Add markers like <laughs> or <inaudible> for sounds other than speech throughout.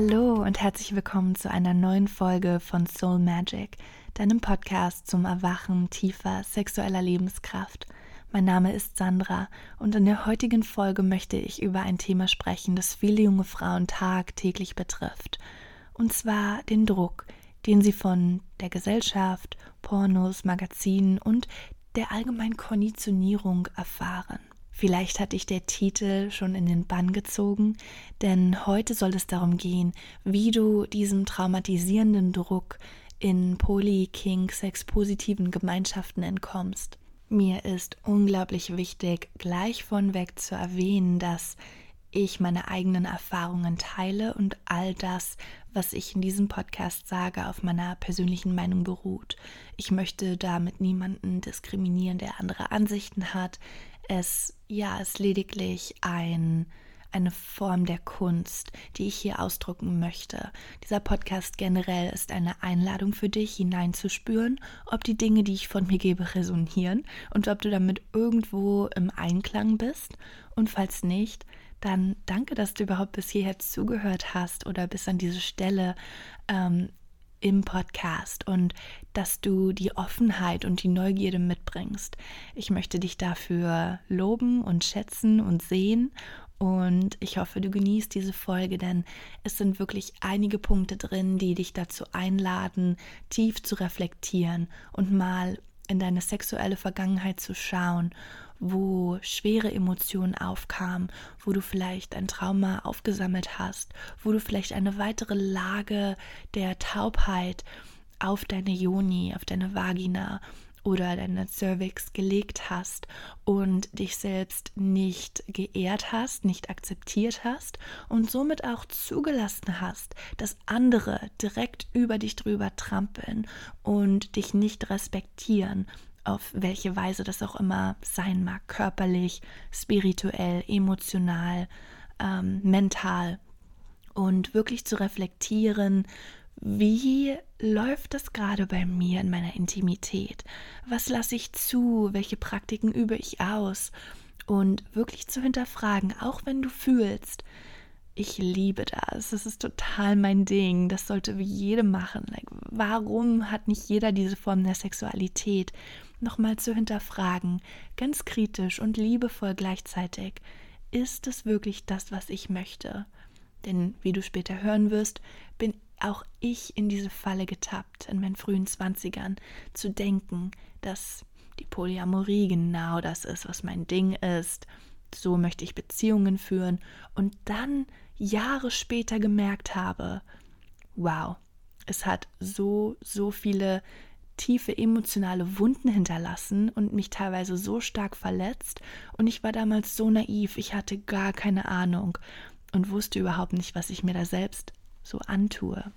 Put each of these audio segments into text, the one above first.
Hallo und herzlich willkommen zu einer neuen Folge von Soul Magic, deinem Podcast zum Erwachen tiefer sexueller Lebenskraft. Mein Name ist Sandra und in der heutigen Folge möchte ich über ein Thema sprechen, das viele junge Frauen tagtäglich betrifft. Und zwar den Druck, den sie von der Gesellschaft, Pornos, Magazinen und der allgemeinen Konditionierung erfahren. Vielleicht hat dich der Titel schon in den Bann gezogen, denn heute soll es darum gehen, wie du diesem traumatisierenden Druck in Poly, King, Sex-positiven Gemeinschaften entkommst. Mir ist unglaublich wichtig, gleich von weg zu erwähnen, dass ich meine eigenen Erfahrungen teile und all das, was ich in diesem Podcast sage, auf meiner persönlichen Meinung beruht. Ich möchte damit niemanden diskriminieren, der andere Ansichten hat es ja ist lediglich ein eine Form der Kunst, die ich hier ausdrucken möchte. Dieser Podcast generell ist eine Einladung für dich, hineinzuspüren, ob die Dinge, die ich von mir gebe, resonieren und ob du damit irgendwo im Einklang bist. Und falls nicht, dann danke, dass du überhaupt bis hierher zugehört hast oder bis an diese Stelle ähm, im Podcast und dass du die Offenheit und die Neugierde mitbringst. Ich möchte dich dafür loben und schätzen und sehen und ich hoffe, du genießt diese Folge, denn es sind wirklich einige Punkte drin, die dich dazu einladen, tief zu reflektieren und mal in deine sexuelle Vergangenheit zu schauen wo schwere Emotionen aufkamen, wo du vielleicht ein Trauma aufgesammelt hast, wo du vielleicht eine weitere Lage der Taubheit auf deine Joni, auf deine Vagina oder deine Cervix gelegt hast und dich selbst nicht geehrt hast, nicht akzeptiert hast und somit auch zugelassen hast, dass andere direkt über dich drüber trampeln und dich nicht respektieren auf welche Weise das auch immer sein mag, körperlich, spirituell, emotional, ähm, mental. Und wirklich zu reflektieren, wie läuft das gerade bei mir in meiner Intimität? Was lasse ich zu? Welche Praktiken übe ich aus? Und wirklich zu hinterfragen, auch wenn du fühlst, ich liebe das. Das ist total mein Ding. Das sollte wie jede machen. Like, warum hat nicht jeder diese Form der Sexualität? Nochmal zu hinterfragen, ganz kritisch und liebevoll gleichzeitig. Ist es wirklich das, was ich möchte? Denn wie du später hören wirst, bin auch ich in diese Falle getappt, in meinen frühen Zwanzigern, zu denken, dass die Polyamorie genau das ist, was mein Ding ist. So möchte ich Beziehungen führen und dann Jahre später gemerkt habe, wow, es hat so, so viele tiefe emotionale Wunden hinterlassen und mich teilweise so stark verletzt. Und ich war damals so naiv, ich hatte gar keine Ahnung und wusste überhaupt nicht, was ich mir da selbst so antue.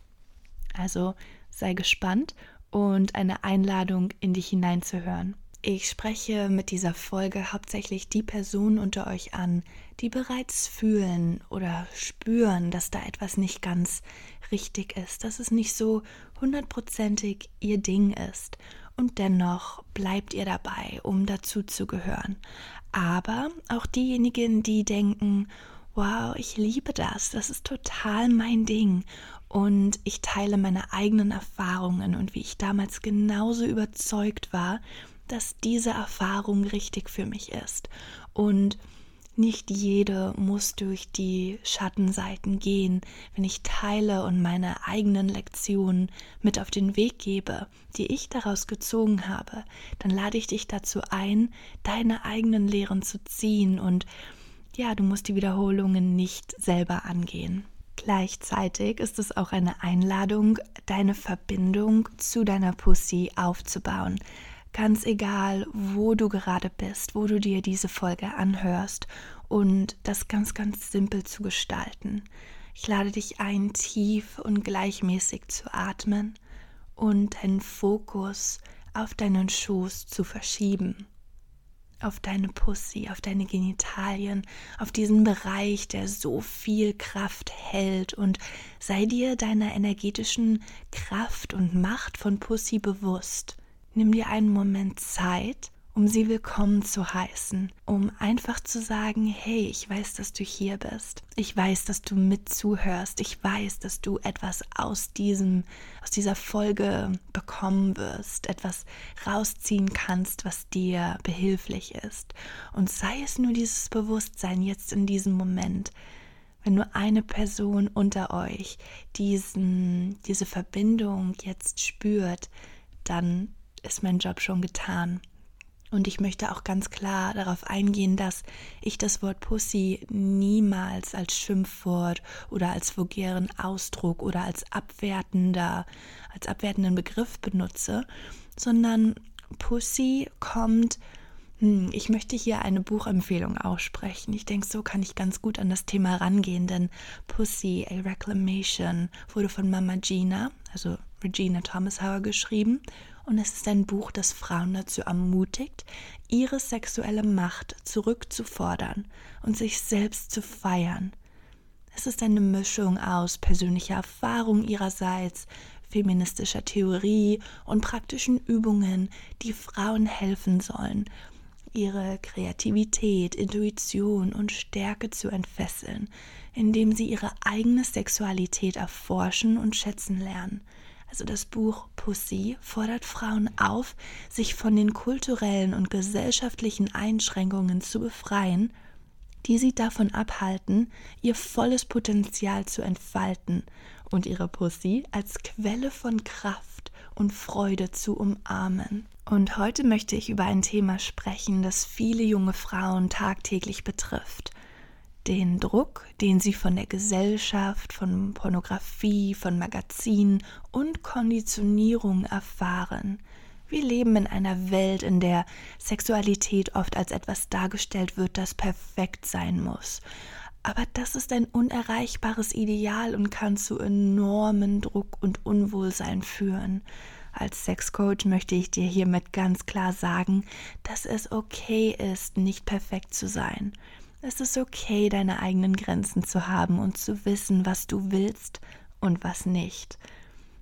Also sei gespannt und eine Einladung, in dich hineinzuhören. Ich spreche mit dieser Folge hauptsächlich die Personen unter euch an, die bereits fühlen oder spüren, dass da etwas nicht ganz richtig ist, dass es nicht so hundertprozentig ihr Ding ist. Und dennoch bleibt ihr dabei, um dazu zu gehören. Aber auch diejenigen, die denken, wow, ich liebe das, das ist total mein Ding. Und ich teile meine eigenen Erfahrungen und wie ich damals genauso überzeugt war, dass diese Erfahrung richtig für mich ist. Und nicht jede muss durch die Schattenseiten gehen, wenn ich teile und meine eigenen Lektionen mit auf den Weg gebe, die ich daraus gezogen habe, dann lade ich dich dazu ein, deine eigenen Lehren zu ziehen und ja, du musst die Wiederholungen nicht selber angehen. Gleichzeitig ist es auch eine Einladung, deine Verbindung zu deiner Pussy aufzubauen. Ganz egal, wo du gerade bist, wo du dir diese Folge anhörst und das ganz, ganz simpel zu gestalten. Ich lade dich ein, tief und gleichmäßig zu atmen und deinen Fokus auf deinen Schoß zu verschieben. Auf deine Pussy, auf deine Genitalien, auf diesen Bereich, der so viel Kraft hält und sei dir deiner energetischen Kraft und Macht von Pussy bewusst. Nimm dir einen Moment Zeit um sie willkommen zu heißen, um einfach zu sagen, hey, ich weiß, dass du hier bist. Ich weiß, dass du mit zuhörst. Ich weiß, dass du etwas aus diesem aus dieser Folge bekommen wirst, etwas rausziehen kannst, was dir behilflich ist. Und sei es nur dieses Bewusstsein jetzt in diesem Moment, wenn nur eine Person unter euch diesen, diese Verbindung jetzt spürt, dann ist mein Job schon getan. Und ich möchte auch ganz klar darauf eingehen, dass ich das Wort Pussy niemals als Schimpfwort oder als vulgären Ausdruck oder als abwertender, als abwertenden Begriff benutze, sondern Pussy kommt hm, ich möchte hier eine Buchempfehlung aussprechen. Ich denke, so kann ich ganz gut an das Thema rangehen, denn Pussy, A Reclamation wurde von Mama Gina, also Regina Thomas Hauer, geschrieben und es ist ein Buch, das Frauen dazu ermutigt, ihre sexuelle Macht zurückzufordern und sich selbst zu feiern. Es ist eine Mischung aus persönlicher Erfahrung ihrerseits, feministischer Theorie und praktischen Übungen, die Frauen helfen sollen, ihre Kreativität, Intuition und Stärke zu entfesseln, indem sie ihre eigene Sexualität erforschen und schätzen lernen also das Buch Pussy, fordert Frauen auf, sich von den kulturellen und gesellschaftlichen Einschränkungen zu befreien, die sie davon abhalten, ihr volles Potenzial zu entfalten und ihre Pussy als Quelle von Kraft und Freude zu umarmen. Und heute möchte ich über ein Thema sprechen, das viele junge Frauen tagtäglich betrifft den Druck, den sie von der Gesellschaft, von Pornografie, von Magazinen und Konditionierung erfahren. Wir leben in einer Welt, in der Sexualität oft als etwas dargestellt wird, das perfekt sein muss. Aber das ist ein unerreichbares Ideal und kann zu enormen Druck und Unwohlsein führen. Als Sexcoach möchte ich dir hiermit ganz klar sagen, dass es okay ist, nicht perfekt zu sein. Es ist okay, deine eigenen Grenzen zu haben und zu wissen, was du willst und was nicht.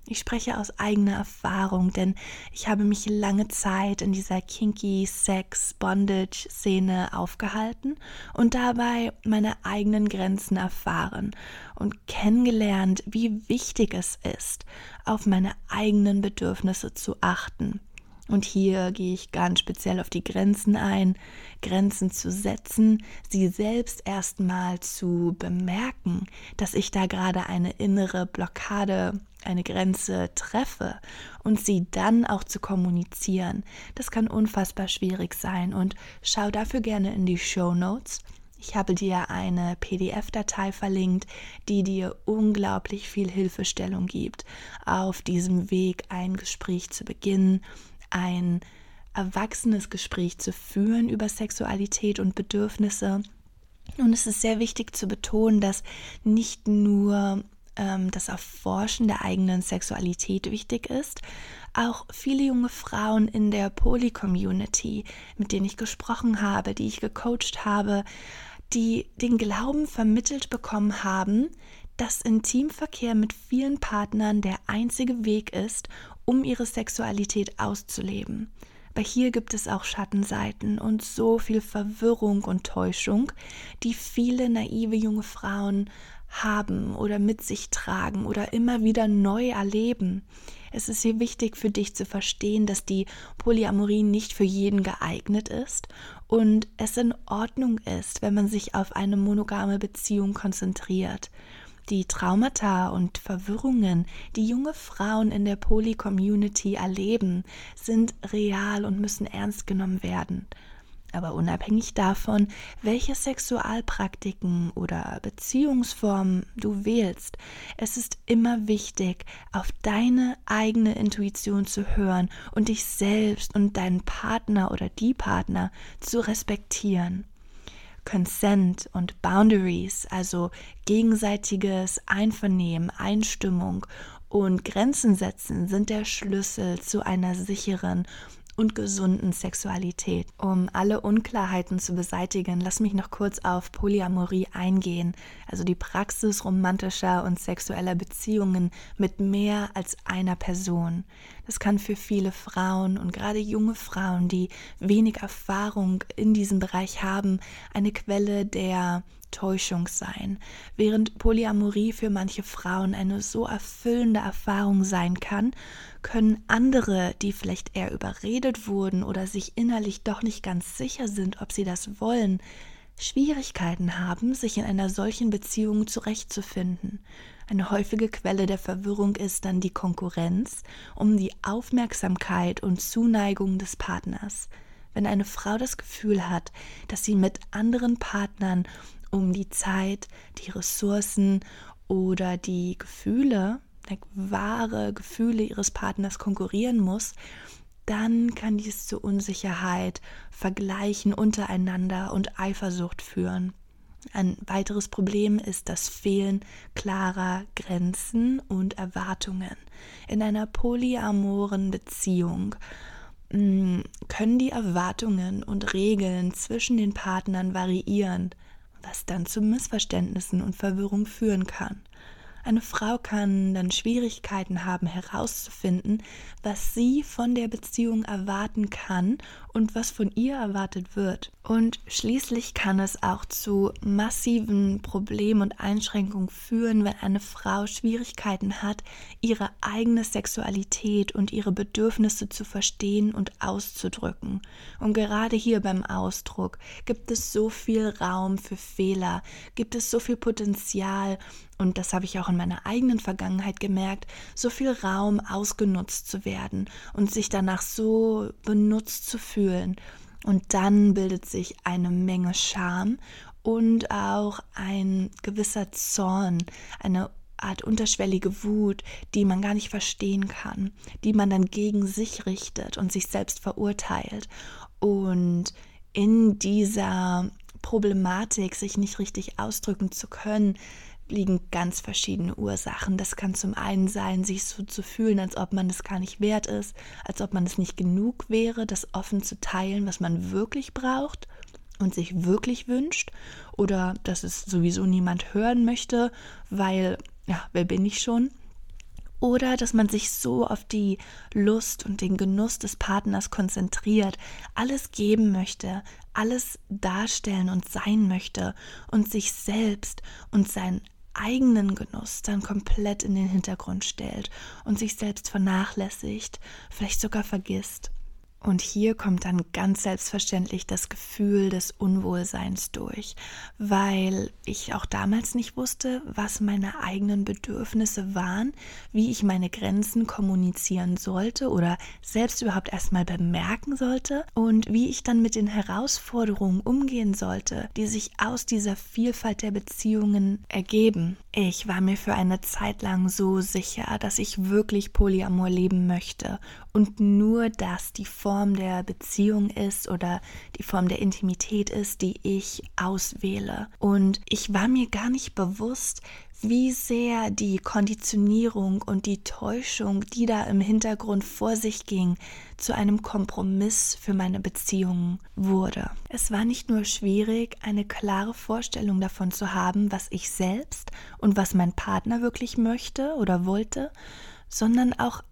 Ich spreche aus eigener Erfahrung, denn ich habe mich lange Zeit in dieser kinky Sex Bondage Szene aufgehalten und dabei meine eigenen Grenzen erfahren und kennengelernt, wie wichtig es ist, auf meine eigenen Bedürfnisse zu achten und hier gehe ich ganz speziell auf die Grenzen ein, Grenzen zu setzen, sie selbst erstmal zu bemerken, dass ich da gerade eine innere Blockade, eine Grenze treffe und sie dann auch zu kommunizieren. Das kann unfassbar schwierig sein und schau dafür gerne in die Show Notes. Ich habe dir eine PDF-Datei verlinkt, die dir unglaublich viel Hilfestellung gibt, auf diesem Weg ein Gespräch zu beginnen ein erwachsenes Gespräch zu führen über Sexualität und Bedürfnisse. Und es ist sehr wichtig zu betonen, dass nicht nur ähm, das Erforschen der eigenen Sexualität wichtig ist, auch viele junge Frauen in der Poly-Community, mit denen ich gesprochen habe, die ich gecoacht habe, die den Glauben vermittelt bekommen haben, dass Intimverkehr mit vielen Partnern der einzige Weg ist, um ihre Sexualität auszuleben. Aber hier gibt es auch Schattenseiten und so viel Verwirrung und Täuschung, die viele naive junge Frauen haben oder mit sich tragen oder immer wieder neu erleben. Es ist hier wichtig für dich zu verstehen, dass die Polyamorie nicht für jeden geeignet ist und es in Ordnung ist, wenn man sich auf eine monogame Beziehung konzentriert. Die Traumata und Verwirrungen, die junge Frauen in der Poly-Community erleben, sind real und müssen ernst genommen werden. Aber unabhängig davon, welche Sexualpraktiken oder Beziehungsformen du wählst, es ist immer wichtig, auf deine eigene Intuition zu hören und dich selbst und deinen Partner oder die Partner zu respektieren. Consent und Boundaries, also gegenseitiges Einvernehmen, Einstimmung und Grenzen setzen, sind der Schlüssel zu einer sicheren und gesunden Sexualität. Um alle Unklarheiten zu beseitigen, lass mich noch kurz auf Polyamorie eingehen, also die Praxis romantischer und sexueller Beziehungen mit mehr als einer Person. Es kann für viele Frauen und gerade junge Frauen, die wenig Erfahrung in diesem Bereich haben, eine Quelle der Täuschung sein, während Polyamorie für manche Frauen eine so erfüllende Erfahrung sein kann, können andere, die vielleicht eher überredet wurden oder sich innerlich doch nicht ganz sicher sind, ob sie das wollen, Schwierigkeiten haben, sich in einer solchen Beziehung zurechtzufinden. Eine häufige Quelle der Verwirrung ist dann die Konkurrenz um die Aufmerksamkeit und Zuneigung des Partners. Wenn eine Frau das Gefühl hat, dass sie mit anderen Partnern um die Zeit, die Ressourcen oder die Gefühle, wahre Gefühle ihres Partners konkurrieren muss, dann kann dies zu Unsicherheit, Vergleichen untereinander und Eifersucht führen. Ein weiteres Problem ist das Fehlen klarer Grenzen und Erwartungen. In einer polyamoren Beziehung mm, können die Erwartungen und Regeln zwischen den Partnern variieren was dann zu Missverständnissen und Verwirrung führen kann. Eine Frau kann dann Schwierigkeiten haben herauszufinden, was sie von der Beziehung erwarten kann und was von ihr erwartet wird. Und schließlich kann es auch zu massiven Problemen und Einschränkungen führen, wenn eine Frau Schwierigkeiten hat, ihre eigene Sexualität und ihre Bedürfnisse zu verstehen und auszudrücken. Und gerade hier beim Ausdruck gibt es so viel Raum für Fehler, gibt es so viel Potenzial, und das habe ich auch in meiner eigenen Vergangenheit gemerkt, so viel Raum ausgenutzt zu werden und sich danach so benutzt zu fühlen. Und dann bildet sich eine Menge Scham und auch ein gewisser Zorn, eine Art unterschwellige Wut, die man gar nicht verstehen kann, die man dann gegen sich richtet und sich selbst verurteilt. Und in dieser Problematik, sich nicht richtig ausdrücken zu können, liegen ganz verschiedene Ursachen. Das kann zum einen sein, sich so zu fühlen, als ob man es gar nicht wert ist, als ob man es nicht genug wäre, das offen zu teilen, was man wirklich braucht und sich wirklich wünscht oder dass es sowieso niemand hören möchte, weil, ja, wer bin ich schon? Oder dass man sich so auf die Lust und den Genuss des Partners konzentriert, alles geben möchte, alles darstellen und sein möchte und sich selbst und sein eigenen Genuss dann komplett in den Hintergrund stellt und sich selbst vernachlässigt, vielleicht sogar vergisst. Und hier kommt dann ganz selbstverständlich das Gefühl des Unwohlseins durch, weil ich auch damals nicht wusste, was meine eigenen Bedürfnisse waren, wie ich meine Grenzen kommunizieren sollte oder selbst überhaupt erstmal bemerken sollte und wie ich dann mit den Herausforderungen umgehen sollte, die sich aus dieser Vielfalt der Beziehungen ergeben. Ich war mir für eine Zeit lang so sicher, dass ich wirklich Polyamor leben möchte und nur das die Form der Beziehung ist oder die Form der Intimität ist, die ich auswähle. Und ich war mir gar nicht bewusst, wie sehr die Konditionierung und die Täuschung, die da im Hintergrund vor sich ging, zu einem Kompromiss für meine Beziehungen wurde. Es war nicht nur schwierig, eine klare Vorstellung davon zu haben, was ich selbst und was mein Partner wirklich möchte oder wollte, sondern auch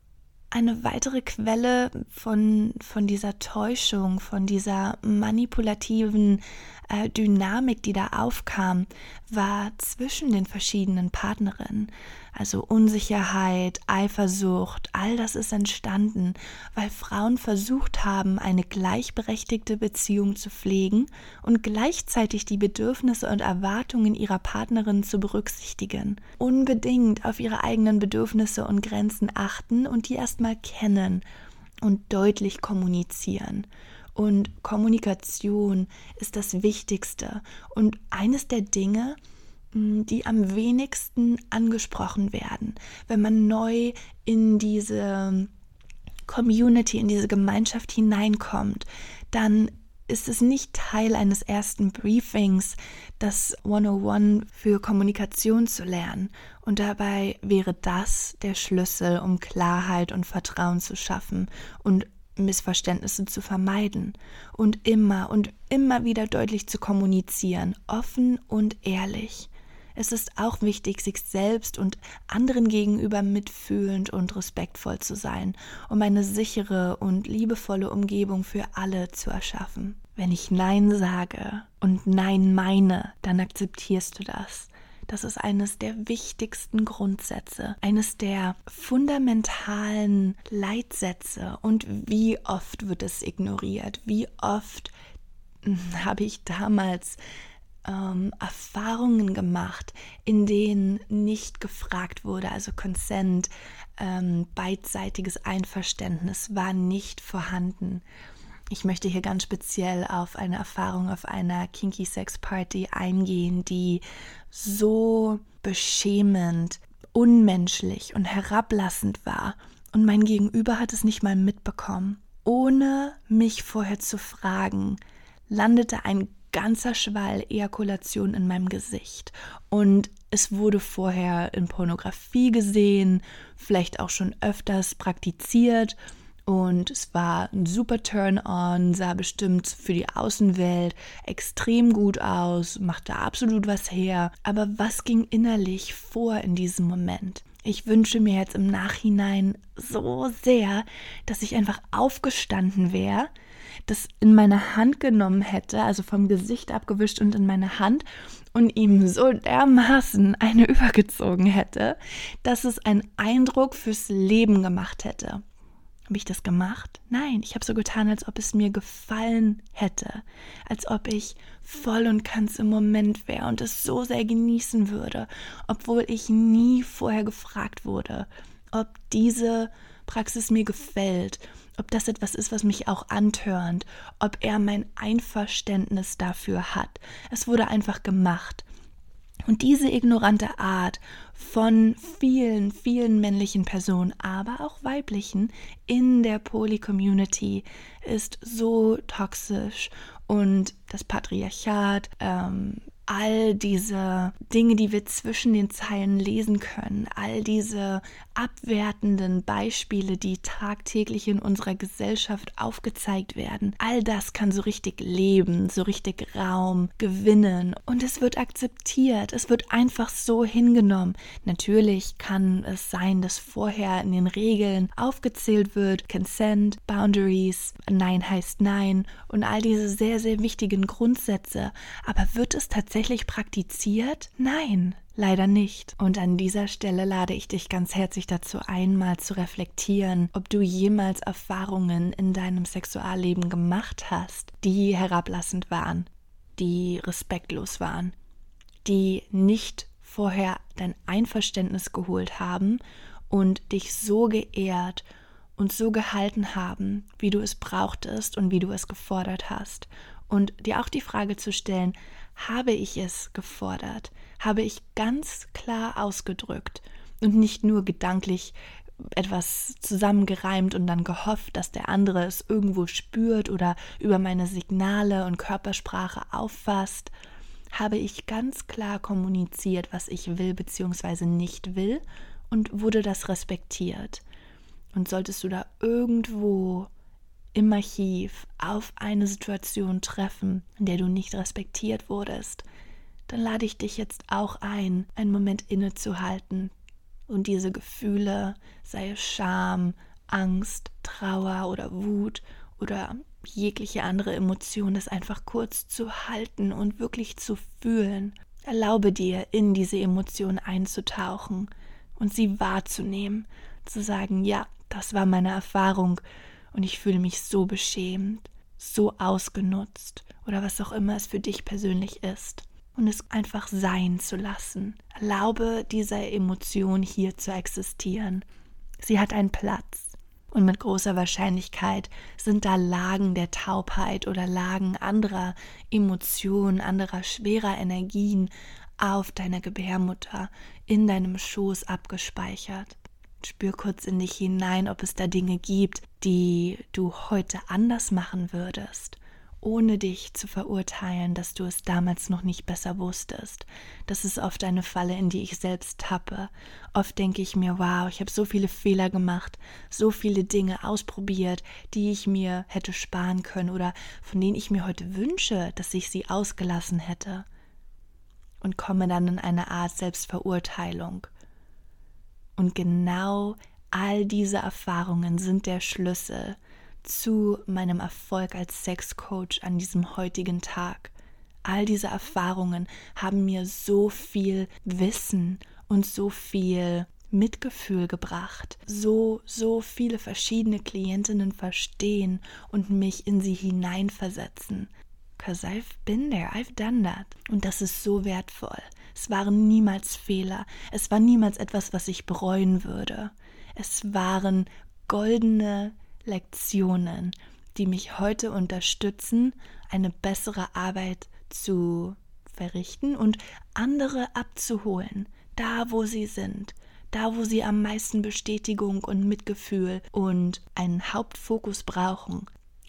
eine weitere Quelle von, von dieser Täuschung, von dieser manipulativen äh, Dynamik, die da aufkam, war zwischen den verschiedenen Partnerinnen. Also Unsicherheit, Eifersucht, all das ist entstanden, weil Frauen versucht haben, eine gleichberechtigte Beziehung zu pflegen und gleichzeitig die Bedürfnisse und Erwartungen ihrer Partnerin zu berücksichtigen. Unbedingt auf ihre eigenen Bedürfnisse und Grenzen achten und die erstmal kennen und deutlich kommunizieren. Und Kommunikation ist das Wichtigste und eines der Dinge, hm, die am wenigsten angesprochen werden, wenn man neu in diese Community, in diese Gemeinschaft hineinkommt, dann ist es nicht Teil eines ersten Briefings, das 101 für Kommunikation zu lernen. Und dabei wäre das der Schlüssel, um Klarheit und Vertrauen zu schaffen und Missverständnisse zu vermeiden und immer und immer wieder deutlich zu kommunizieren, offen und ehrlich. Es ist auch wichtig, sich selbst und anderen gegenüber mitfühlend und respektvoll zu sein, um eine sichere und liebevolle Umgebung für alle zu erschaffen. Wenn ich Nein sage und Nein meine, dann akzeptierst du das. Das ist eines der wichtigsten Grundsätze, eines der fundamentalen Leitsätze. Und wie oft wird es ignoriert? Wie oft hm, habe ich damals ähm, Erfahrungen gemacht, in denen nicht gefragt wurde, also Consent, ähm, beidseitiges Einverständnis war nicht vorhanden. Ich möchte hier ganz speziell auf eine Erfahrung auf einer Kinky Sex Party eingehen, die so beschämend, unmenschlich und herablassend war. Und mein Gegenüber hat es nicht mal mitbekommen. Ohne mich vorher zu fragen, landete ein ganzer Schwall Ejakulation in meinem Gesicht. Und es wurde vorher in Pornografie gesehen, vielleicht auch schon öfters praktiziert und es war ein super Turn-on, sah bestimmt für die Außenwelt extrem gut aus, machte absolut was her. Aber was ging innerlich vor in diesem Moment? Ich wünsche mir jetzt im Nachhinein so sehr, dass ich einfach aufgestanden wäre, das in meine Hand genommen hätte, also vom Gesicht abgewischt und in meine Hand und ihm so dermaßen eine <laughs> übergezogen hätte, dass es einen Eindruck fürs Leben gemacht hätte. Habe ich das gemacht? Nein, ich habe so getan, als ob es mir gefallen hätte, als ob ich voll und ganz im Moment wäre und es so sehr genießen würde, obwohl ich nie vorher gefragt wurde, ob diese Praxis mir gefällt, ob das etwas ist, was mich auch antörnt, ob er mein Einverständnis dafür hat. Es wurde einfach gemacht. Und diese ignorante Art von vielen, vielen männlichen Personen, aber auch weiblichen in der Poly-Community ist so toxisch. Und das Patriarchat ähm, all diese Dinge, die wir zwischen den Zeilen lesen können, all diese abwertenden Beispiele, die tagtäglich in unserer Gesellschaft aufgezeigt werden, all das kann so richtig leben, so richtig Raum gewinnen und es wird akzeptiert, es wird einfach so hingenommen. Natürlich kann es sein, dass vorher in den Regeln aufgezählt wird, Consent, Boundaries, Nein heißt Nein und all diese sehr, sehr wichtigen Grundsätze, aber wird es tatsächlich tatsächlich praktiziert? Nein, leider nicht. Und an dieser Stelle lade ich dich ganz herzlich dazu ein, mal zu reflektieren, ob du jemals Erfahrungen in deinem Sexualleben gemacht hast, die herablassend waren, die respektlos waren, die nicht vorher dein Einverständnis geholt haben und dich so geehrt und so gehalten haben, wie du es brauchtest und wie du es gefordert hast. Und dir auch die Frage zu stellen, habe ich es gefordert, habe ich ganz klar ausgedrückt und nicht nur gedanklich etwas zusammengereimt und dann gehofft, dass der andere es irgendwo spürt oder über meine Signale und Körpersprache auffasst, habe ich ganz klar kommuniziert, was ich will bzw. nicht will und wurde das respektiert. Und solltest du da irgendwo im Archiv auf eine Situation treffen, in der du nicht respektiert wurdest, dann lade ich dich jetzt auch ein, einen Moment innezuhalten und diese Gefühle, sei es Scham, Angst, Trauer oder Wut oder jegliche andere Emotion, das einfach kurz zu halten und wirklich zu fühlen. Erlaube dir, in diese Emotion einzutauchen und sie wahrzunehmen, zu sagen, ja, das war meine Erfahrung und ich fühle mich so beschämt, so ausgenutzt oder was auch immer es für dich persönlich ist. Und es einfach sein zu lassen. Erlaube dieser Emotion hier zu existieren. Sie hat einen Platz. Und mit großer Wahrscheinlichkeit sind da Lagen der Taubheit oder Lagen anderer Emotionen, anderer schwerer Energien auf deiner Gebärmutter, in deinem Schoß abgespeichert. Spür kurz in dich hinein, ob es da Dinge gibt, die du heute anders machen würdest, ohne dich zu verurteilen, dass du es damals noch nicht besser wusstest. Das ist oft eine Falle, in die ich selbst tappe. Oft denke ich mir, wow, ich habe so viele Fehler gemacht, so viele Dinge ausprobiert, die ich mir hätte sparen können oder von denen ich mir heute wünsche, dass ich sie ausgelassen hätte. und komme dann in eine Art Selbstverurteilung. Und genau all diese Erfahrungen sind der Schlüssel zu meinem Erfolg als Sexcoach an diesem heutigen Tag. All diese Erfahrungen haben mir so viel Wissen und so viel Mitgefühl gebracht, so, so viele verschiedene Klientinnen verstehen und mich in sie hineinversetzen. Cause I've been there, I've done that. Und das ist so wertvoll. Es waren niemals Fehler. Es war niemals etwas, was ich bereuen würde. Es waren goldene Lektionen, die mich heute unterstützen, eine bessere Arbeit zu verrichten und andere abzuholen, da wo sie sind, da wo sie am meisten Bestätigung und Mitgefühl und einen Hauptfokus brauchen.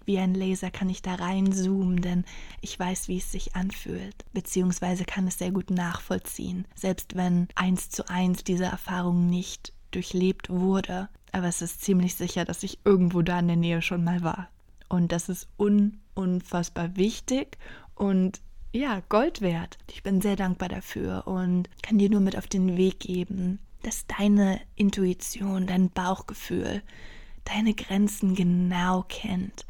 Wie ein Laser kann ich da reinzoomen, denn ich weiß, wie es sich anfühlt, beziehungsweise kann es sehr gut nachvollziehen, selbst wenn eins zu eins diese Erfahrung nicht durchlebt wurde. Aber es ist ziemlich sicher, dass ich irgendwo da in der Nähe schon mal war. Und das ist un unfassbar wichtig und ja, Gold wert. Ich bin sehr dankbar dafür und kann dir nur mit auf den Weg geben, dass deine Intuition, dein Bauchgefühl deine Grenzen genau kennt.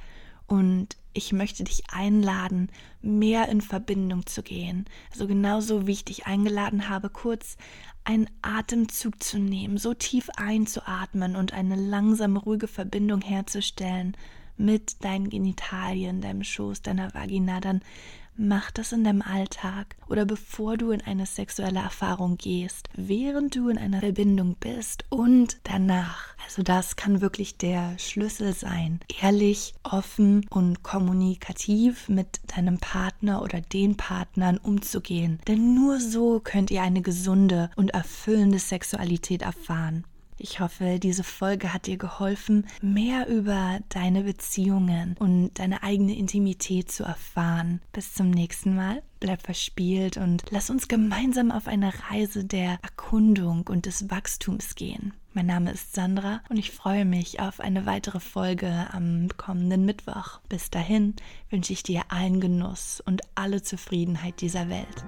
Und ich möchte dich einladen, mehr in Verbindung zu gehen. Also genauso wie ich dich eingeladen habe, kurz einen Atemzug zu nehmen, so tief einzuatmen und eine langsame, ruhige Verbindung herzustellen mit deinen Genitalien, deinem Schoß, deiner Vagina, dann Mach das in deinem Alltag oder bevor du in eine sexuelle Erfahrung gehst, während du in einer Verbindung bist und danach. Also das kann wirklich der Schlüssel sein. Ehrlich, offen und kommunikativ mit deinem Partner oder den Partnern umzugehen. Denn nur so könnt ihr eine gesunde und erfüllende Sexualität erfahren. Ich hoffe, diese Folge hat dir geholfen, mehr über deine Beziehungen und deine eigene Intimität zu erfahren. Bis zum nächsten Mal. Bleib verspielt und lass uns gemeinsam auf eine Reise der Erkundung und des Wachstums gehen. Mein Name ist Sandra und ich freue mich auf eine weitere Folge am kommenden Mittwoch. Bis dahin wünsche ich dir allen Genuss und alle Zufriedenheit dieser Welt.